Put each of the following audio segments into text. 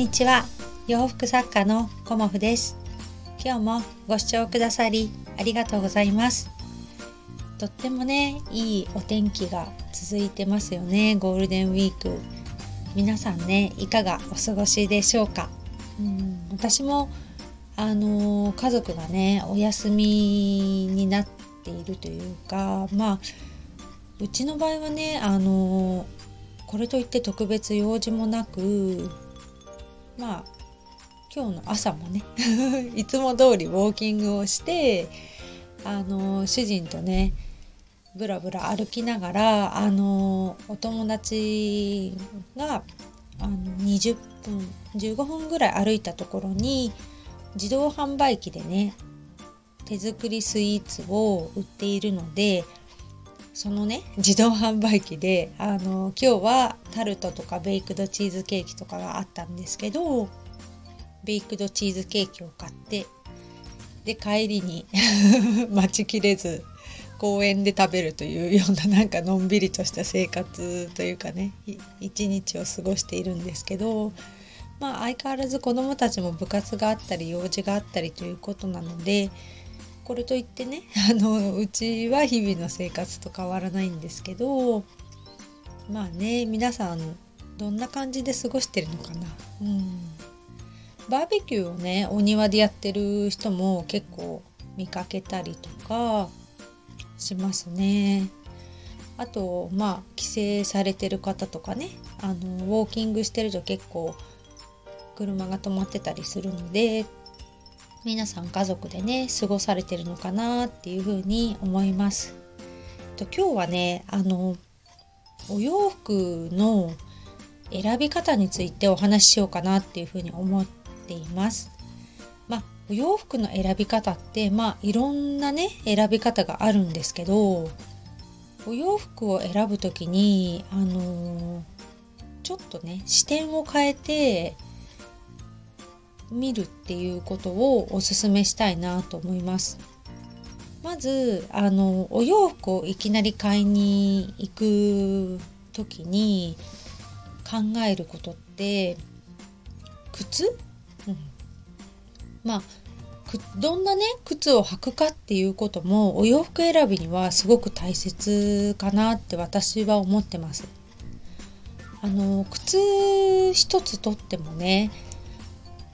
こんにちは。洋服作家のコモフです。今日もご視聴くださりありがとうございます。とってもねいいお天気が続いてますよね。ゴールデンウィーク。皆さんねいかがお過ごしでしょうか？うん私もあの家族がねお休みになっているというかまあうちの場合はねあのこれといって特別用事もなくまあ今日の朝もね いつも通りウォーキングをしてあの主人とねぶらぶら歩きながらあのお友達があの20分15分ぐらい歩いたところに自動販売機でね手作りスイーツを売っているのでそのね自動販売機であの今日はタルトとかベイクドチーズケーキとかがあったんですけどベイクドチーズケーキを買ってで帰りに 待ちきれず公園で食べるというようななんかのんびりとした生活というかね一日を過ごしているんですけどまあ相変わらず子どもたちも部活があったり用事があったりということなのでこれといってね あのうちは日々の生活と変わらないんですけどまあね皆さんどんな感じで過ごしてるのかな。うんバーベキューをねお庭でやってる人も結構見かけたりとかしますね。あとまあ帰省されてる方とかねあのウォーキングしてると結構車が止まってたりするので皆さん家族でね過ごされてるのかなっていうふうに思います。と今日はねあのお洋服の選び方についてお話ししようかなっていうふうに思っています。まあお洋服の選び方ってまあいろんなね選び方があるんですけどお洋服を選ぶ時にあのちょっとね視点を変えて見るっていうことをおすすめしたいなと思います。まずあのお洋服をいきなり買いに行く時に考えることって靴、うん、まあどんなね靴を履くかっていうこともお洋服選びにはすごく大切かなって私は思ってます。あの靴一つとってもね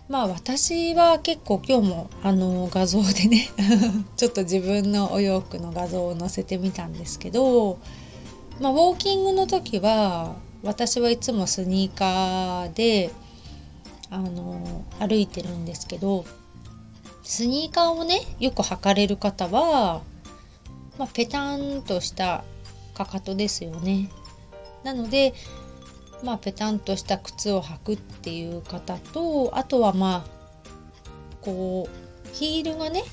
まあ私は結構今日もあの画像でね ちょっと自分のお洋服の画像を載せてみたんですけど、まあ、ウォーキングの時は私はいつもスニーカーであの歩いてるんですけどスニーカーをねよく履かれる方は、まあ、ペタンとしたかかとですよね。なのでまあペタンとした靴を履くっていう方とあとはまあこうヒールがね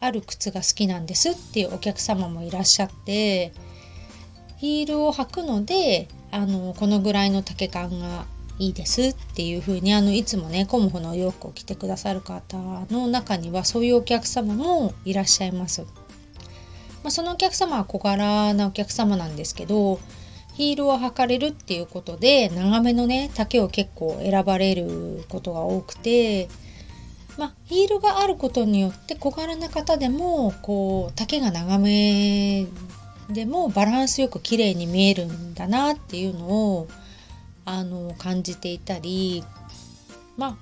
ある靴が好きなんですっていうお客様もいらっしゃってヒールを履くのであのこのぐらいの丈感がいいですっていう風にあにいつもねコモフのお洋服を着てくださる方の中にはそういうお客様もいらっしゃいます。まあ、そのお客様は小柄なお客様なんですけどヒールを履かれるっていうことで長めのね丈を結構選ばれることが多くてまあヒールがあることによって小柄な方でもこう丈が長めでもバランスよく綺麗に見えるんだなっていうのをあの感じていたりまあ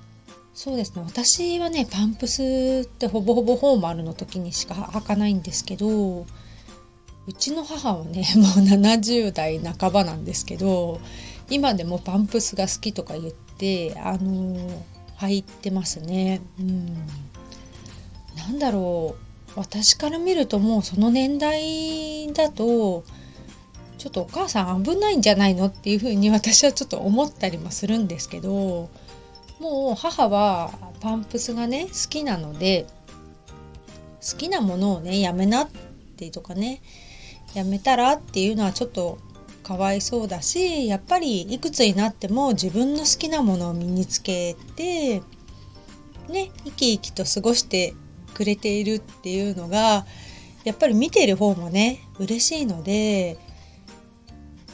そうですね。私はねパンプスってほぼほぼフォーマルの時にしか履かないんですけどうちの母はね もう70代半ばなんですけど今でもパンプスが好きとか言ってあの履いてますね。うん、なんだろう私から見るともうその年代だとちょっとお母さん危ないんじゃないのっていうふうに私はちょっと思ったりもするんですけどもう母はパンプスがね好きなので好きなものをねやめなってとかねやめたらっていうのはちょっとかわいそうだしやっぱりいくつになっても自分の好きなものを身につけてね生き生きと過ごしてくれているっていうのがやっぱり見ている方もね嬉しいので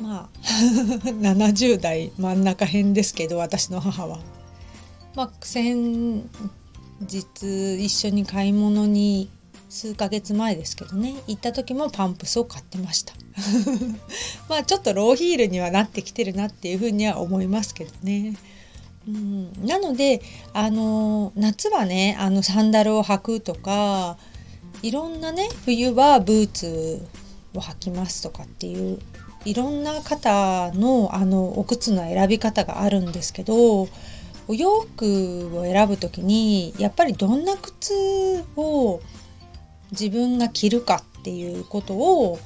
まあ 70代真ん中辺ですけど私の母は。まあ、先日一緒に買い物に数ヶ月前ですけどね行った時もパンプスを買ってました まあちょっとローヒールにはなってきてるなっていうふうには思いますけどね。うん、なのであの夏はねあのサンダルを履くとかいろんなね冬はブーツを履きますとかっていういろんな方のあのお靴の選び方があるんですけどお洋服を選ぶ時にやっぱりどんな靴を自分が着るかっていうことを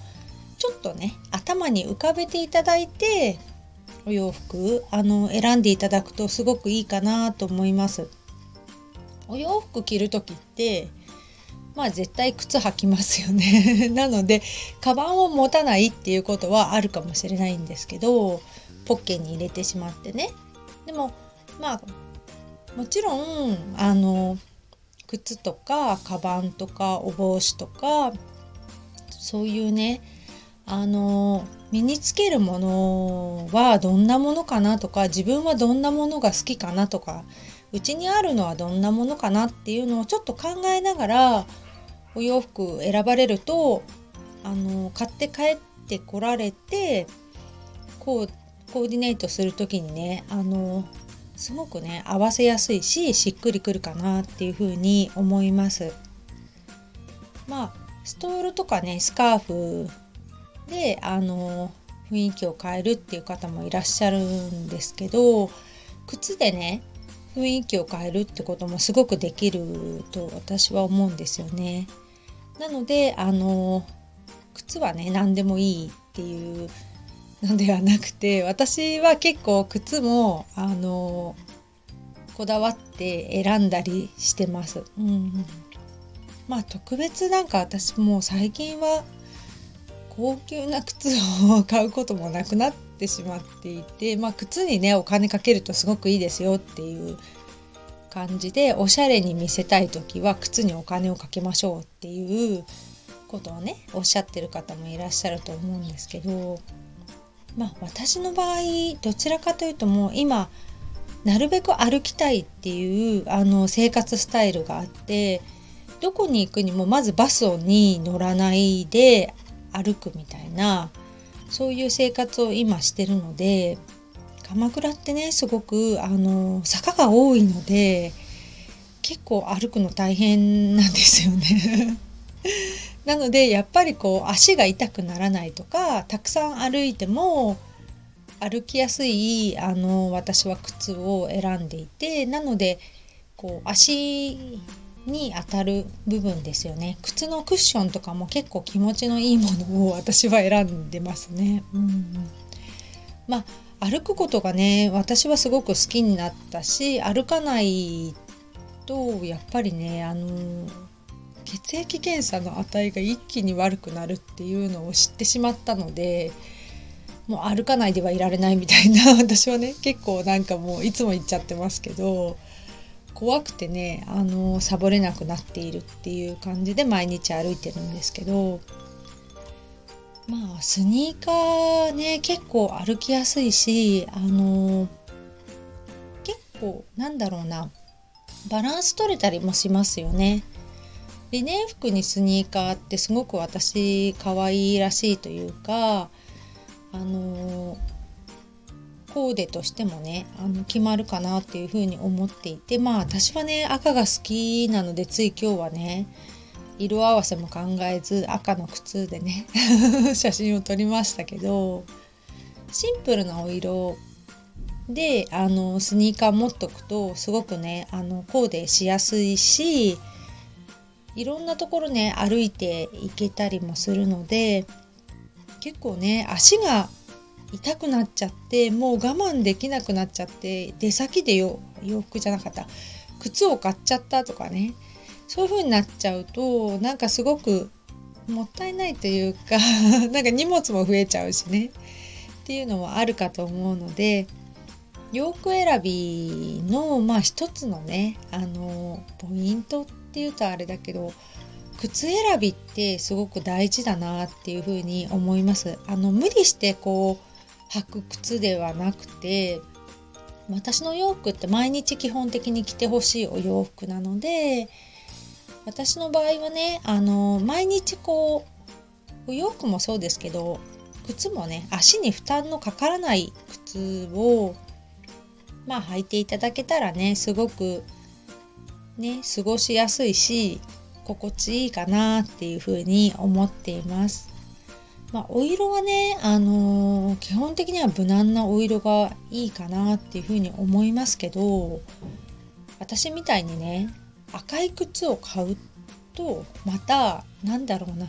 ちょっとね頭に浮かべていただいてお洋服あの選んでいただくとすごくいいかなと思います。お洋服着る時ってまあ絶対靴履きますよね なのでカバンを持たないっていうことはあるかもしれないんですけどポッケに入れてしまってねでもまあもちろんあの靴とかカバンとかお帽子とかそういうねあの身につけるものはどんなものかなとか自分はどんなものが好きかなとかうちにあるのはどんなものかなっていうのをちょっと考えながらお洋服選ばれるとあの買って帰ってこられてこうコーディネートする時にねあのすごくね合わせやすいししっくりくるかなっていうふうに思います。まあストールとかねスカーフであの雰囲気を変えるっていう方もいらっしゃるんですけど靴でね雰囲気を変えるってこともすごくできると私は思うんですよね。なのであの靴はね何でもいいっていうのではなくて私は結構靴もあのこだわって選んだりしてます。うん、まあ特別なんか私も最近は高級な靴を買うこともなくなってしまっていて、まあ、靴にねお金かけるとすごくいいですよっていう感じでおしゃれに見せたい時は靴にお金をかけましょうっていうことをねおっしゃってる方もいらっしゃると思うんですけどまあ私の場合どちらかというともう今なるべく歩きたいっていうあの生活スタイルがあってどこに行くにもまずバスに乗らないで歩くみたいなそういう生活を今してるので鎌倉ってねすごくあの坂が多いので結構歩くの大変なんですよね。なのでやっぱりこう足が痛くならないとかたくさん歩いても歩きやすいあの私は靴を選んでいてなのでこう足に当たる部分ですよね靴のクッションとかも結構気持ちのいいものを私は選んでますね。うん、まあ歩くことがね私はすごく好きになったし歩かないとやっぱりねあの血液検査の値が一気に悪くなるっていうのを知ってしまったのでもう歩かないではいられないみたいな 私はね結構なんかもういつも言っちゃってますけど怖くてねあのサボれなくなっているっていう感じで毎日歩いてるんですけどまあスニーカーね結構歩きやすいしあの結構なんだろうなバランス取れたりもしますよね。リネン服にスニーカーってすごく私可愛いらしいというかあのコーデとしてもねあの決まるかなっていうふうに思っていてまあ私はね赤が好きなのでつい今日はね色合わせも考えず赤の靴でね 写真を撮りましたけどシンプルなお色であのスニーカー持っとくとすごくねあのコーデしやすいしいろんなところね歩いていけたりもするので結構ね足が痛くなっちゃってもう我慢できなくなっちゃって出先で洋服じゃなかった靴を買っちゃったとかねそういう風になっちゃうとなんかすごくもったいないというか なんか荷物も増えちゃうしねっていうのもあるかと思うので洋服選びのまあ一つのねあのポイントっっていうとあれだけど靴選びってすごく大事だなっていうふうに思います。あの無理してこう履く靴ではなくて私の洋服って毎日基本的に着てほしいお洋服なので私の場合はねあの毎日こうお洋服もそうですけど靴もね足に負担のかからない靴をまあ履いていただけたらねすごくね過ごしやすいし心地いいかなっていうふうに思っています。まあ、お色はね、あのー、基本的には無難なお色がいいかなっていうふうに思いますけど私みたいにね赤い靴を買うとまたなんだろうな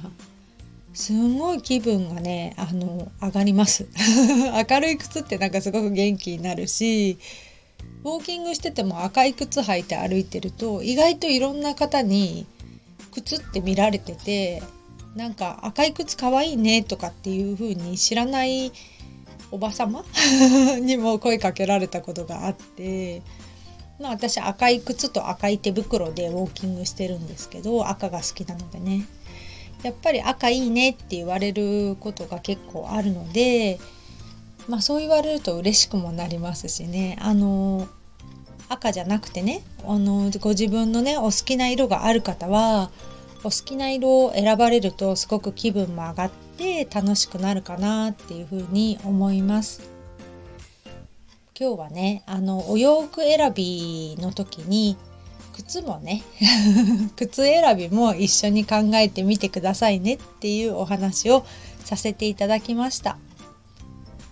すんごい気分がねあの上がります 明るい靴ってなんかすごく元気になるしウォーキングしてても赤い靴履いて歩いてると意外といろんな方に靴って見られててなんか赤い靴かわいいねとかっていう風に知らないおばさま にも声かけられたことがあって、まあ、私赤い靴と赤い手袋でウォーキングしてるんですけど赤が好きなのでね。やっぱり赤いいねって言われることが結構あるので、まあ、そう言われると嬉しくもなりますしねあの赤じゃなくてねあのご自分のねお好きな色がある方はお好きな色を選ばれるとすごく気分も上がって楽しくなるかなっていうふうに思います。今日はねあのお洋服選びの時に靴もね 靴選びも一緒に考えてみてくださいねっていうお話をさせていただきました